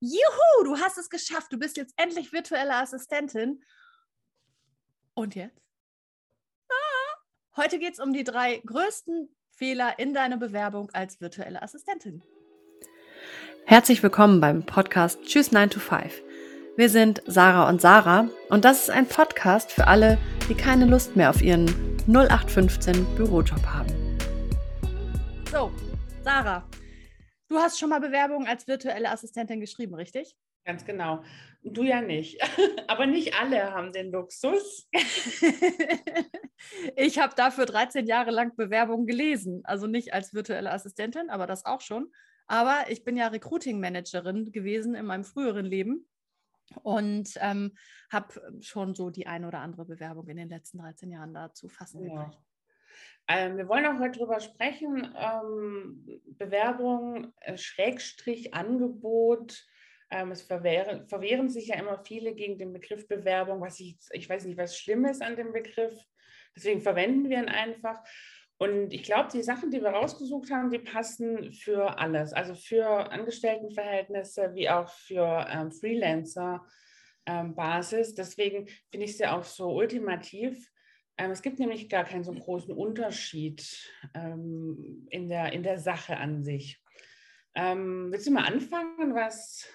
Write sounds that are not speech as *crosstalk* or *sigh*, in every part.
Juhu, du hast es geschafft. Du bist jetzt endlich virtuelle Assistentin. Und jetzt? Ah, heute geht es um die drei größten Fehler in deiner Bewerbung als virtuelle Assistentin. Herzlich willkommen beim Podcast Tschüss 9 to 5. Wir sind Sarah und Sarah und das ist ein Podcast für alle, die keine Lust mehr auf ihren 0815 Bürojob haben. So, Sarah, Du hast schon mal Bewerbungen als virtuelle Assistentin geschrieben, richtig? Ganz genau. Du ja nicht. *laughs* Aber nicht alle haben den Luxus. *laughs* ich habe dafür 13 Jahre lang Bewerbungen gelesen. Also nicht als virtuelle Assistentin, aber das auch schon. Aber ich bin ja Recruiting-Managerin gewesen in meinem früheren Leben und ähm, habe schon so die eine oder andere Bewerbung in den letzten 13 Jahren dazu fassen ja. Ähm, wir wollen auch heute darüber sprechen, ähm, Bewerbung, äh, Schrägstrich, Angebot. Ähm, es verwehren, verwehren sich ja immer viele gegen den Begriff Bewerbung, was ich, ich weiß nicht, was Schlimmes an dem Begriff. Deswegen verwenden wir ihn einfach. Und ich glaube, die Sachen, die wir rausgesucht haben, die passen für alles. Also für Angestelltenverhältnisse wie auch für ähm, Freelancer-Basis. Ähm, Deswegen finde ich sie auch so ultimativ es gibt nämlich gar keinen so großen Unterschied ähm, in, der, in der Sache an sich. Ähm, willst du mal anfangen, was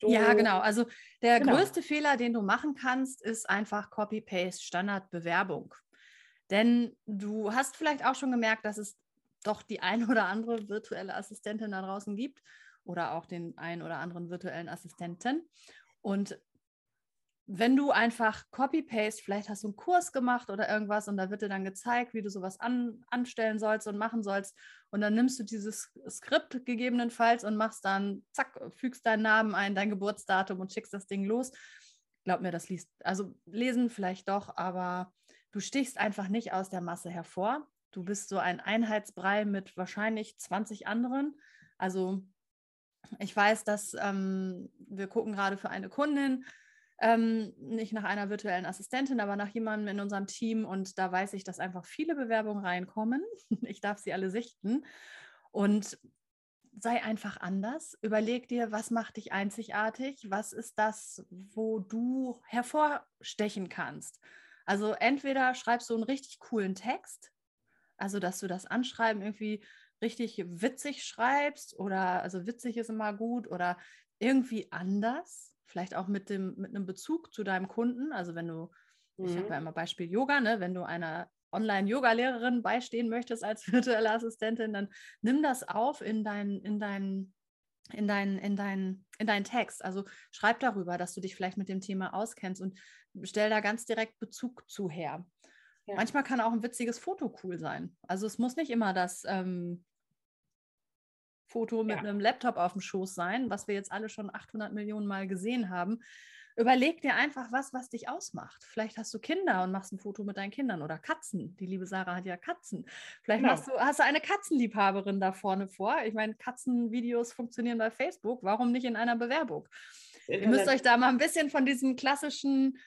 du. Ja, genau. Also der genau. größte Fehler, den du machen kannst, ist einfach Copy-Paste, Standardbewerbung. Denn du hast vielleicht auch schon gemerkt, dass es doch die ein oder andere virtuelle Assistentin da draußen gibt oder auch den ein oder anderen virtuellen Assistenten. Und wenn du einfach Copy-Paste, vielleicht hast du einen Kurs gemacht oder irgendwas und da wird dir dann gezeigt, wie du sowas an, anstellen sollst und machen sollst. Und dann nimmst du dieses Skript gegebenenfalls und machst dann, zack, fügst deinen Namen ein, dein Geburtsdatum und schickst das Ding los. Glaub mir, das liest, also lesen vielleicht doch, aber du stichst einfach nicht aus der Masse hervor. Du bist so ein Einheitsbrei mit wahrscheinlich 20 anderen. Also ich weiß, dass ähm, wir gucken gerade für eine Kundin, ähm, nicht nach einer virtuellen Assistentin, aber nach jemandem in unserem Team. Und da weiß ich, dass einfach viele Bewerbungen reinkommen. *laughs* Ich darf sie alle sichten. Und sei einfach anders. Überleg dir, was macht dich einzigartig? Was ist das, wo du hervorstechen kannst? Also entweder schreibst du einen richtig coolen Text, also dass du das Anschreiben irgendwie richtig witzig schreibst oder also witzig ist immer gut oder irgendwie anders vielleicht auch mit, dem, mit einem Bezug zu deinem Kunden. Also wenn du, mhm. ich habe ja immer Beispiel Yoga, ne? wenn du einer Online-Yoga-Lehrerin beistehen möchtest als *laughs* virtuelle Assistentin, dann nimm das auf in deinen in dein, in dein, in dein, in deinen Text. Also schreib darüber, dass du dich vielleicht mit dem Thema auskennst und stell da ganz direkt Bezug zu her. Ja. Manchmal kann auch ein witziges Foto cool sein. Also es muss nicht immer das ähm, Foto mit ja. einem Laptop auf dem Schoß sein, was wir jetzt alle schon 800 Millionen Mal gesehen haben. Überleg dir einfach was, was dich ausmacht. Vielleicht hast du Kinder und machst ein Foto mit deinen Kindern oder Katzen. Die liebe Sarah hat ja Katzen. Vielleicht genau. hast, du, hast du eine Katzenliebhaberin da vorne vor. Ich meine, Katzenvideos funktionieren bei Facebook. Warum nicht in einer Bewerbung? Ihr müsst euch da mal ein bisschen von diesem klassischen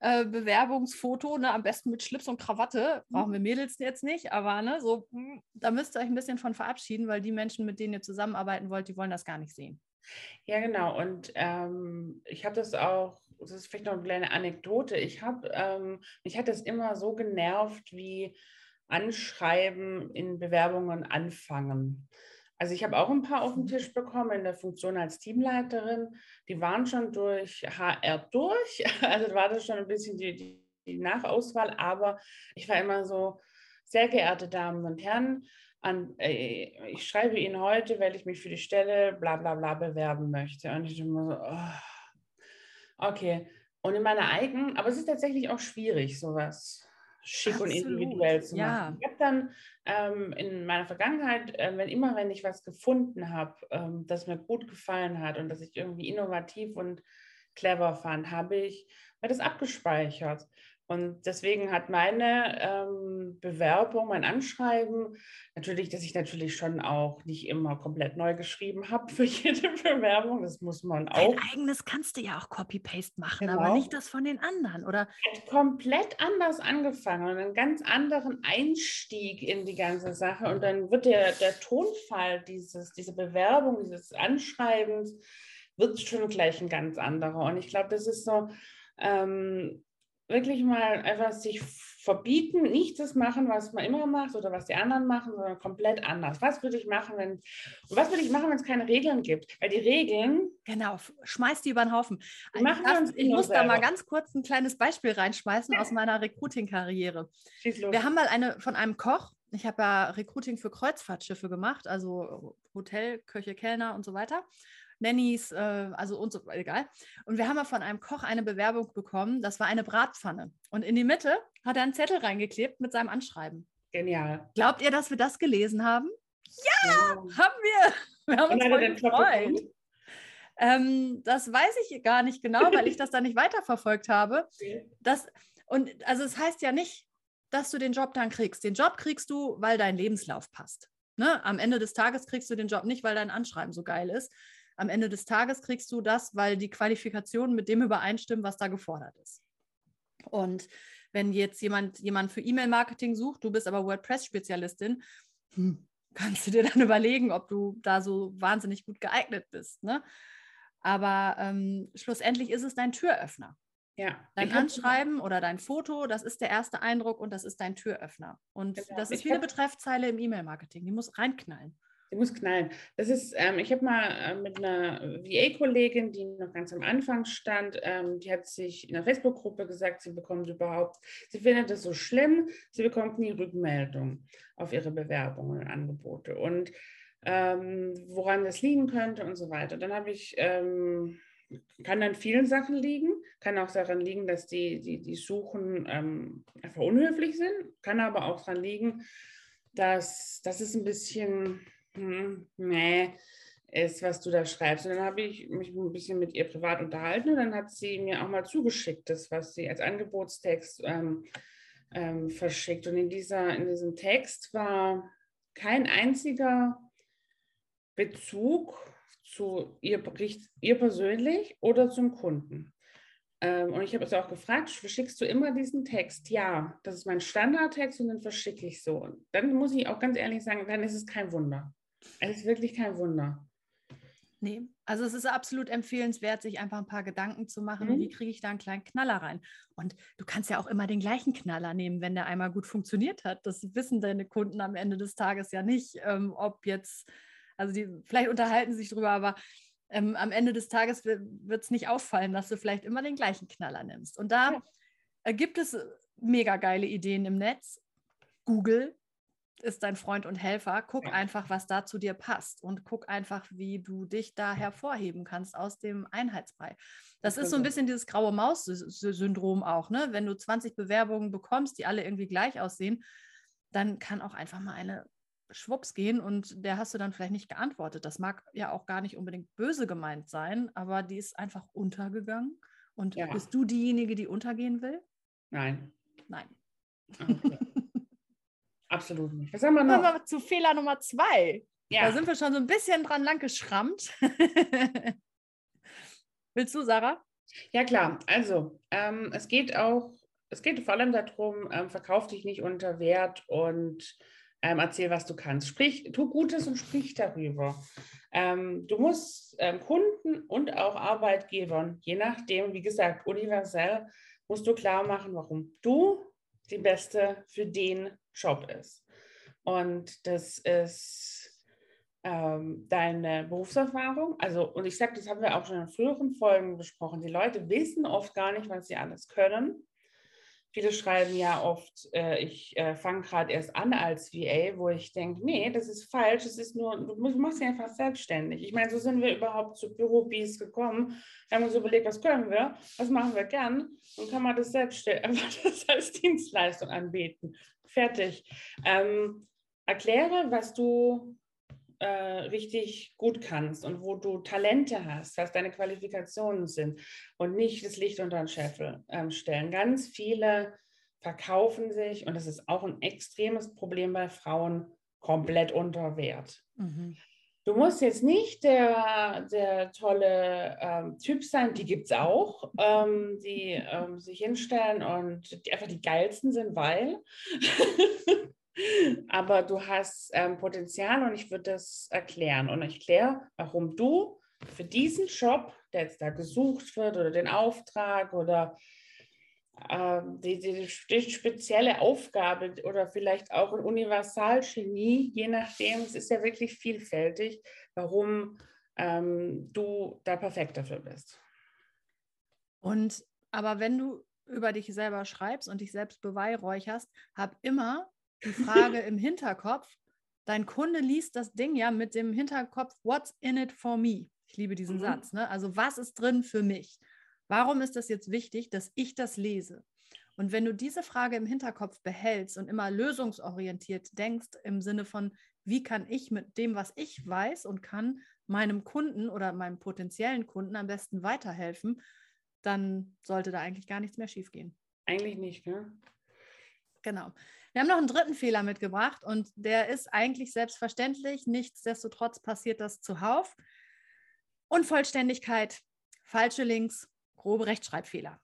äh, Bewerbungsfoto, ne, am besten mit Schlips und Krawatte. Brauchen wir Mädels jetzt nicht, aber ne, so, hm, da müsst ihr euch ein bisschen von verabschieden, weil die Menschen, mit denen ihr zusammenarbeiten wollt, die wollen das gar nicht sehen. Ja, genau. Und ähm, ich habe das auch, das ist vielleicht noch eine kleine Anekdote. Ich habe, ähm, mich hat das immer so genervt, wie Anschreiben in Bewerbungen anfangen. Also ich habe auch ein paar auf den Tisch bekommen in der Funktion als Teamleiterin. Die waren schon durch HR durch. *laughs* Also war das schon ein bisschen die, die, Nachauswahl. Aber ich war immer so, sehr geehrte Damen und Herren, an, äh, ich schreibe Ihnen heute, weil ich mich für die Stelle bla bla bla bewerben möchte. Und ich immer so, oh, okay. Und in meiner eigenen, aber es ist tatsächlich auch schwierig, sowas schick Absolut. und individuell zu machen. Ja. Ich habe dann ähm, in meiner Vergangenheit, äh, wenn immer, wenn ich was gefunden habe, ähm, das mir gut gefallen hat und das ich irgendwie innovativ und clever fand, habe ich mir das abgespeichert. Und deswegen hat meine ähm, Bewerbung, mein Anschreiben, natürlich, dass ich natürlich schon auch nicht immer komplett neu geschrieben *laughs* habe für jede Bewerbung. Das muss man auch. Dein eigenes kannst du ja auch Copy-Paste machen, genau. aber nicht das von den anderen, oder? Hat komplett anders angefangen und einen ganz anderen Einstieg in die ganze Sache. Und dann wird der, der Tonfall dieses, dieser Bewerbung, dieses Anschreibens, wird schon gleich ein ganz anderer. Und ich glaube, das ist so ähm, wirklich mal einfach sich verbieten, nicht das machen, was man immer macht oder was die anderen machen, sondern komplett anders. Was würde ich machen, wenn und was würde ich machen, wenn es keine Regeln gibt? Weil die Regeln. Genau, schmeiß die über den Haufen. Ich, darf, ich muss selber. da mal ganz kurz ein kleines Beispiel reinschmeißen aus meiner Recruiting-Karriere. Wir haben mal eine von einem Koch, ich habe ja Recruiting für Kreuzfahrtschiffe gemacht, also Hotel, Köche, Kellner und so weiter. Nannies, äh, also und so, egal. Und wir haben mal von einem Koch eine Bewerbung bekommen, das war eine Bratpfanne. Und in die Mitte hat er einen Zettel reingeklebt mit seinem Anschreiben. Genial. Glaubt ihr, dass wir das gelesen haben? Ja, ja. haben wir. Wir haben uns voll gefreut. Ähm, das weiß ich gar nicht genau, weil ich das dann nicht weiterverfolgt habe. Das, und also es heißt ja nicht, dass du den Job dann kriegst. Den Job kriegst du, weil dein Lebenslauf passt. Ne? Am Ende des Tages kriegst du den Job nicht, weil dein Anschreiben so geil ist, am Ende des Tages kriegst du das, weil die Qualifikationen mit dem übereinstimmen, was da gefordert ist. Und wenn jetzt jemand jemand für E-Mail-Marketing sucht, du bist aber WordPress-Spezialistin, hm, kannst du dir dann *laughs* überlegen, ob du da so wahnsinnig gut geeignet bist. Ne? Aber ähm, schlussendlich ist es dein Türöffner. Ja. Dein Anschreiben oder dein Foto, das ist der erste Eindruck und das ist dein Türöffner. Und genau. das ist wie eine Betreffzeile im E-Mail-Marketing. Die muss reinknallen. Die muss knallen. Das ist, ähm, ich habe mal äh, mit einer VA-Kollegin, die noch ganz am Anfang stand, ähm, die hat sich in der Facebook-Gruppe gesagt, sie bekommt überhaupt, sie findet es so schlimm, sie bekommt nie Rückmeldung auf ihre Bewerbungen und Angebote und ähm, woran das liegen könnte und so weiter. Dann habe ich, ähm, kann an vielen Sachen liegen, kann auch daran liegen, dass die, die, die Suchen ähm, einfach unhöflich sind, kann aber auch daran liegen, dass das ist ein bisschen hm, nee, ist, was du da schreibst. Und dann habe ich mich ein bisschen mit ihr privat unterhalten und dann hat sie mir auch mal zugeschickt, das, was sie als Angebotstext ähm, ähm, verschickt. Und in, dieser, in diesem Text war kein einziger Bezug zu ihr, ihr persönlich oder zum Kunden. Ähm, und ich habe es auch gefragt, verschickst du immer diesen Text? Ja, das ist mein Standardtext und den verschicke ich so. Und dann muss ich auch ganz ehrlich sagen, dann ist es kein Wunder. Es ist wirklich kein Wunder. Nee, also es ist absolut empfehlenswert, sich einfach ein paar Gedanken zu machen, mhm. wie kriege ich da einen kleinen Knaller rein. Und du kannst ja auch immer den gleichen Knaller nehmen, wenn der einmal gut funktioniert hat. Das wissen deine Kunden am Ende des Tages ja nicht, ähm, ob jetzt, also die, vielleicht unterhalten sich drüber, aber ähm, am Ende des Tages wird es nicht auffallen, dass du vielleicht immer den gleichen Knaller nimmst. Und da ja. gibt es mega geile Ideen im Netz. Google ist dein Freund und Helfer. Guck einfach, was da zu dir passt und guck einfach, wie du dich da hervorheben kannst aus dem Einheitsbrei. Das ist so ein bisschen dieses graue Maus-Syndrom auch, ne? Wenn du 20 Bewerbungen bekommst, die alle irgendwie gleich aussehen, dann kann auch einfach mal eine schwupps gehen und der hast du dann vielleicht nicht geantwortet. Das mag ja auch gar nicht unbedingt böse gemeint sein, aber die ist einfach untergegangen. Und ja. bist du diejenige, die untergehen will? Nein. Nein. Okay. *laughs* Absolut nicht. Was haben wir noch? Kommen wir zu Fehler Nummer zwei. Ja. Da sind wir schon so ein bisschen dran langgeschrammt. *laughs* Willst du, Sarah? Ja, klar. Also, ähm, es geht auch, es geht vor allem darum, ähm, verkauf dich nicht unter Wert und ähm, erzähl, was du kannst. Sprich, tu Gutes und sprich darüber. Ähm, du musst ähm, Kunden und auch Arbeitgebern, je nachdem, wie gesagt, universell, musst du klar machen, warum du die beste für den Job ist. Und das ist ähm, deine Berufserfahrung. Also, und ich sage, das haben wir auch schon in früheren Folgen besprochen. Die Leute wissen oft gar nicht, was sie alles können. Viele schreiben ja oft, äh, ich äh, fange gerade erst an als VA, wo ich denke, nee, das ist falsch, es ist nur, du machst dich einfach selbstständig. Ich meine, so sind wir überhaupt zu Bürobies gekommen, wir haben uns überlegt, was können wir, was machen wir gern und kann man das selbstständig, *laughs* einfach das als Dienstleistung anbieten. Fertig. Ähm, erkläre, was du äh, richtig gut kannst und wo du Talente hast, was deine Qualifikationen sind und nicht das Licht unter den Scheffel ähm, stellen. Ganz viele verkaufen sich, und das ist auch ein extremes Problem bei Frauen, komplett unter Wert. Mhm. Du musst jetzt nicht der, der tolle ähm, Typ sein, die gibt es auch, ähm, die ähm, sich hinstellen und die einfach die geilsten sind, weil *laughs* Aber du hast ähm, Potenzial und ich würde das erklären. Und ich erkläre, warum du für diesen Job, der jetzt da gesucht wird oder den Auftrag oder die, die, die, spezielle Aufgabe oder vielleicht auch ein Universalgenie, je nachdem, es ist ja wirklich vielfältig, warum ähm, du da perfekt dafür bist. Und aber wenn du über dich selber schreibst und dich selbst beweihräucherst, hab immer die Frage *laughs* im Hinterkopf, dein Kunde liest das Ding ja mit dem Hinterkopf, what's in it for me? Ich liebe diesen mhm. Satz. Ne? Also was ist drin für mich? Warum ist das jetzt wichtig, dass ich das lese? Und wenn du diese Frage im Hinterkopf behältst und immer lösungsorientiert denkst, im Sinne von, wie kann ich mit dem, was ich weiß und kann, meinem Kunden oder meinem potenziellen Kunden am besten weiterhelfen, dann sollte da eigentlich gar nichts mehr schiefgehen. Eigentlich nicht, ne? Genau. Wir haben noch einen dritten Fehler mitgebracht und der ist eigentlich selbstverständlich. Nichtsdestotrotz passiert das zuhauf. Unvollständigkeit, falsche Links, grobe Rechtschreibfehler.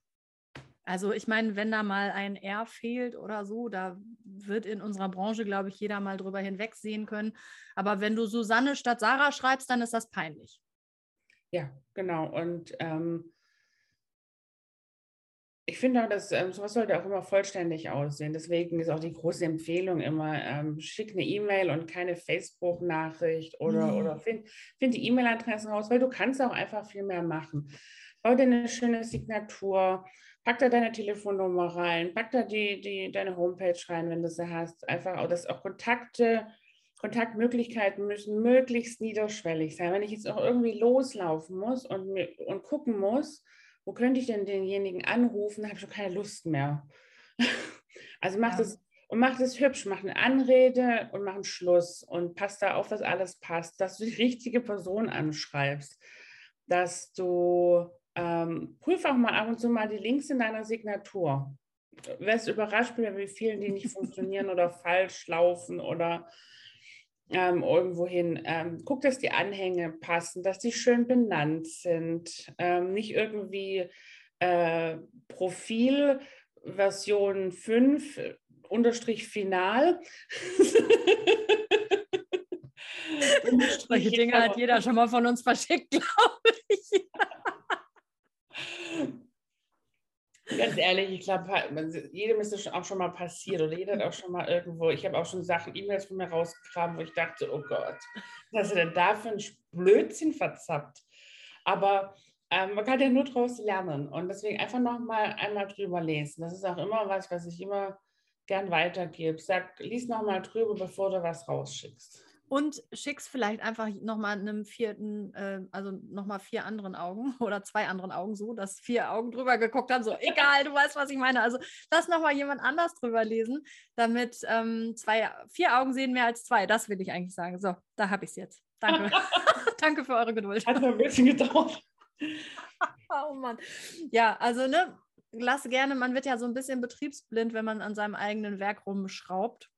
Also ich meine, wenn da mal ein R fehlt oder so, da wird in unserer Branche, glaube ich, jeder mal drüber hinwegsehen können. Aber wenn du Susanne statt Sarah schreibst, dann ist das peinlich. Ja, genau. Und ähm, ich finde, dass ähm, sowas sollte auch immer vollständig aussehen. Deswegen ist auch die große Empfehlung immer, ähm, schick eine E-Mail und keine Facebook-Nachricht oder, mhm. oder find, find die E-Mail-Adressen raus, weil du kannst auch einfach viel mehr machen. Bau dir eine schöne Signatur, pack da deine Telefonnummer rein, pack da die, die, deine Homepage rein, wenn du sie hast. Einfach auch, dass auch Kontakte, Kontaktmöglichkeiten müssen möglichst niederschwellig sein. Wenn ich jetzt auch irgendwie loslaufen muss und, und gucken muss, wo könnte ich denn denjenigen anrufen, habe ich schon keine Lust mehr. *laughs* also mach ja. das und mach das hübsch, mach eine Anrede und mach einen Schluss und passt da auf, dass alles passt, dass du die *laughs* richtige Person anschreibst, dass du ähm, prüf auch mal ab und zu mal die Links in deiner Signatur. Wärst überrascht, wie vielen die nicht funktionieren oder *laughs* falsch laufen oder ähm, irgendwohin. Ähm, guck, dass die Anhänge passen, dass die schön benannt sind. Ähm, nicht irgendwie äh, Profil Version 5 unterstrich final. *laughs* Solche Dinge hat jeder schon mal von uns verschickt, *laughs* glaube ich. Ganz ehrlich, ich glaube, jedem ist das auch schon mal passiert oder jeder hat auch schon mal irgendwo, ich habe auch schon Sachen, E-Mails von mir rausgegraben, wo ich dachte, oh Gott, was du denn da für ein Blödsinn verzappt? Aber ähm, man kann ja nur daraus lernen und deswegen einfach nochmal einmal drüber lesen. Das ist auch immer was, was ich immer gern weitergebe. Sag, lies nochmal drüber, bevor du was rausschickst und schick's vielleicht einfach nochmal einem vierten, äh, also nochmal vier anderen Augen *laughs* oder zwei anderen Augen so, dass vier Augen drüber geguckt haben, so egal, du weißt, was ich meine. Also lass nochmal jemand anders drüber lesen, damit ähm, zwei, vier Augen sehen mehr als zwei. Das will ich eigentlich sagen. So, da habe ich es jetzt. Danke. *laughs* *laughs* Danke für eure Geduld. Hat mir ein bisschen gedauert. oh Mann. Ja, also ne, lass gerne, man wird ja so ein bisschen betriebsblind, wenn man an seinem eigenen Werk rumschraubt.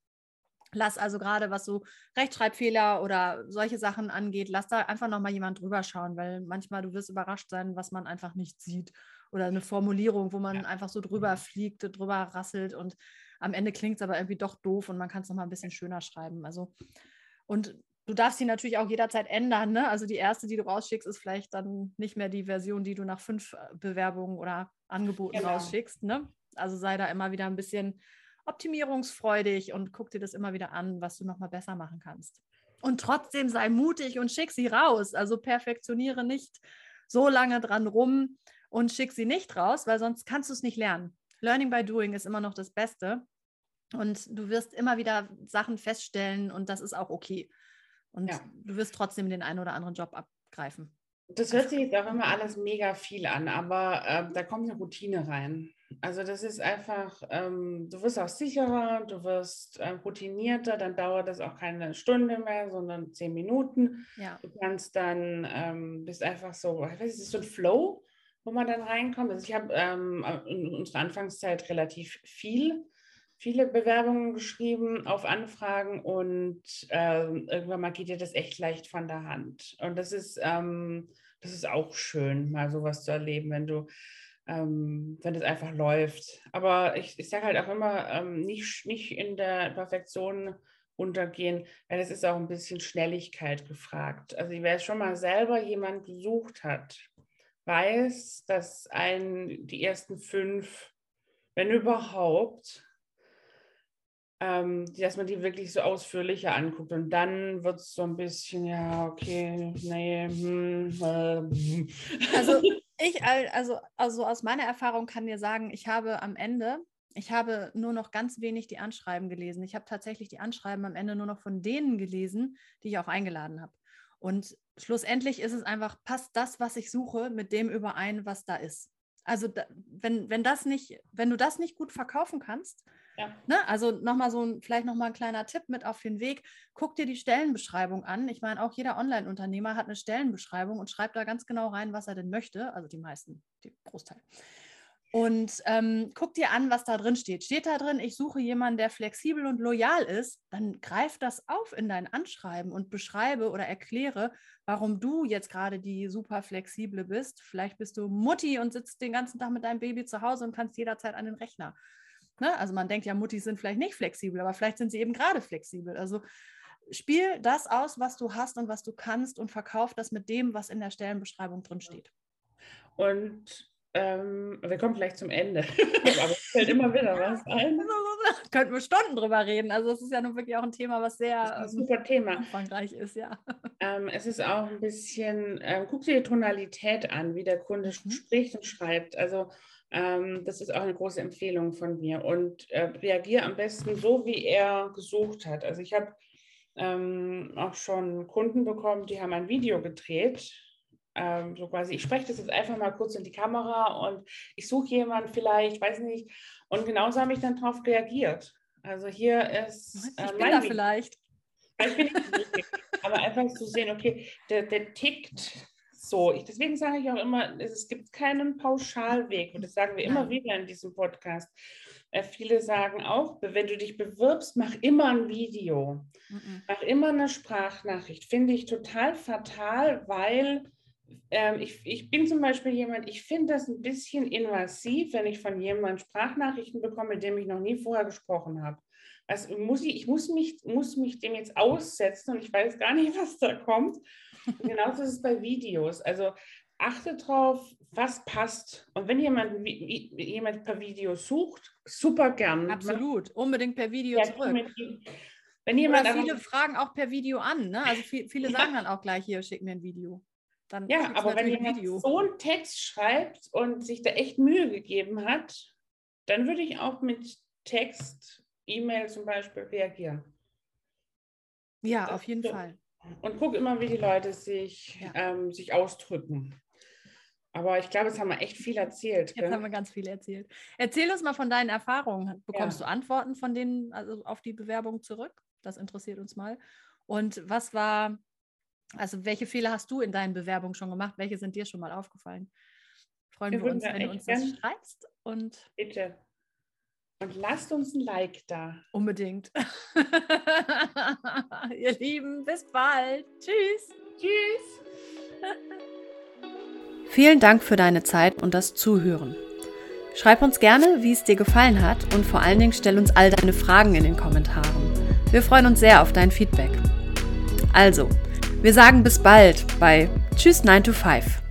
Lass also gerade, was so Rechtschreibfehler oder solche Sachen angeht, lass da einfach nochmal jemand drüber schauen, weil manchmal du wirst überrascht sein, was man einfach nicht sieht. Oder eine Formulierung, wo man ja. einfach so drüber mhm. fliegt, drüber rasselt und am Ende klingt es aber irgendwie doch doof und man kann es nochmal ein bisschen schöner schreiben. Also, und du darfst sie natürlich auch jederzeit ändern. Ne? Also die erste, die du rausschickst, ist vielleicht dann nicht mehr die Version, die du nach fünf Bewerbungen oder Angeboten genau. rausschickst. Ne? Also sei da immer wieder ein bisschen optimierungsfreudig und guck dir das immer wieder an, was du nochmal besser machen kannst. Und trotzdem sei mutig und schick sie raus. Also perfektioniere nicht so lange dran rum und schick sie nicht raus, weil sonst kannst du es nicht lernen. Learning by doing ist immer noch das Beste. Und du wirst immer wieder Sachen feststellen und das ist auch okay. Und ja. du wirst trotzdem den einen oder anderen Job abgreifen. Das hört sich jetzt auch immer alles mega viel an, aber äh, da kommt eine Routine rein. Also das ist einfach, ähm, du wirst auch sicherer, du wirst äh, routinierter, dann dauert das auch keine Stunde mehr, sondern zehn Minuten. Ja. Du kannst dann, ähm, bist einfach so, ich weiß, es ist so ein Flow, wo man dann reinkommt. Also ich habe ähm, in unserer Anfangszeit relativ viel, viele Bewerbungen geschrieben auf Anfragen und ähm, irgendwann mal geht dir das echt leicht von der Hand. Und das ist, ähm, das ist auch schön, mal sowas zu erleben, wenn du ähm, wenn es einfach läuft. Aber ich, ich sage halt auch immer, ähm, nicht, nicht in der Perfektion untergehen, weil es ist auch ein bisschen Schnelligkeit gefragt. Also wer schon mal selber jemand gesucht hat, weiß, dass ein die ersten fünf, wenn überhaupt, ähm, dass man die wirklich so ausführlicher anguckt und dann wird es so ein bisschen, ja, okay, nee, hm, äh, Also *laughs* ich, also, also aus meiner Erfahrung kann dir sagen, ich habe am Ende, ich habe nur noch ganz wenig die Anschreiben gelesen. Ich habe tatsächlich die Anschreiben am Ende nur noch von denen gelesen, die ich auch eingeladen habe. Und schlussendlich ist es einfach, passt das, was ich suche, mit dem überein, was da ist. Also wenn, wenn das nicht, wenn du das nicht gut verkaufen kannst, ja. ne, also nochmal so ein, vielleicht nochmal ein kleiner Tipp mit auf den Weg, guck dir die Stellenbeschreibung an. Ich meine, auch jeder Online-Unternehmer hat eine Stellenbeschreibung und schreibt da ganz genau rein, was er denn möchte. Also die meisten, die Großteil. Und ähm, guck dir an, was da drin steht. Steht da drin, ich suche jemanden, der flexibel und loyal ist, dann greif das auf in dein Anschreiben und beschreibe oder erkläre, warum du jetzt gerade die super flexible bist. Vielleicht bist du Mutti und sitzt den ganzen Tag mit deinem Baby zu Hause und kannst jederzeit an den Rechner. Ne? Also man denkt ja, Muttis sind vielleicht nicht flexibel, aber vielleicht sind sie eben gerade flexibel. Also spiel das aus, was du hast und was du kannst und verkauf das mit dem, was in der Stellenbeschreibung drin steht. Und ähm, wir kommen gleich zum Ende. *laughs* Aber es fällt immer wieder was ein. *laughs* Könnten wir Stunden drüber reden. Also es ist ja nun wirklich auch ein Thema, was sehr ein super Thema. umfangreich ist, ja. *laughs* Ähm, es ist auch ein bisschen, ähm, guck dir die Tonalität an, wie der Kunde mhm. spricht und schreibt. Also ähm, das ist auch eine große Empfehlung von mir. Und äh, reagiere am besten so, wie er gesucht hat. Also ich habe ähm, auch schon Kunden bekommen, die haben ein Video gedreht ähm, so quasi, ich spreche das jetzt einfach mal kurz in die Kamera und ich suche jemanden vielleicht, weiß nicht. Und genauso habe ich dann darauf reagiert. Also hier ist. Ich äh, bin da vielleicht. Ich bin nicht aber einfach zu sehen, okay, der, der tickt so. Ich, deswegen sage ich auch immer, es, gibt keinen Pauschalweg. Und das sagen wir immer wieder in diesem Podcast. Äh, viele sagen auch, wenn du dich bewirbst, mach immer ein Video. Mhm. Mach immer eine Sprachnachricht. Finde ich total fatal, weil ähm, ich, ich bin zum Beispiel jemand, ich finde das ein bisschen invasiv, wenn ich von jemandem Sprachnachrichten bekomme, mit dem ich noch nie vorher gesprochen habe. Also muss ich, ich muss mich, muss mich dem jetzt aussetzen und ich weiß gar nicht, *laughs* was da kommt. Genauso ist es bei Videos. Also achte drauf, was passt. Und wenn jemand, jemand per Video sucht, super gern. Absolut, unbedingt per Video ja, zurück. Wenn jemand Oder viele fragen auch per Video an. Ne? Also viele sagen dann auch gleich hier, schick mir ein Video. Dann ja, aber wenn jemand Video. so einen Text schreibt und sich da echt Mühe gegeben hat, dann würde ich auch mit Text, E-Mail zum Beispiel reagieren. Ja, das auf jeden so. Fall. Und guck immer, wie die Leute sich, ja. ähm, sich ausdrücken. Aber ich glaube, jetzt haben wir echt viel erzählt. Jetzt gell? haben wir ganz viel erzählt. Erzähl uns mal von deinen Erfahrungen. Bekommst ja. du Antworten von denen also auf die Bewerbung zurück? Das interessiert uns mal. Und was war also welche Fehler hast du in deinen Bewerbungen schon gemacht? Welche sind dir schon mal aufgefallen? Freuen wir, wir uns, wenn du uns das schreibst. Und Bitte. Und lasst uns ein Like da. Unbedingt. *laughs* Ihr Lieben, bis bald. Tschüss. Tschüss. *laughs* Vielen Dank für deine Zeit und das Zuhören. Schreib uns gerne, wie es dir gefallen hat und vor allen Dingen stell uns all deine Fragen in den Kommentaren. Wir freuen uns sehr auf dein Feedback. Also, wir sagen bis bald bei Tschüss 9 to 5.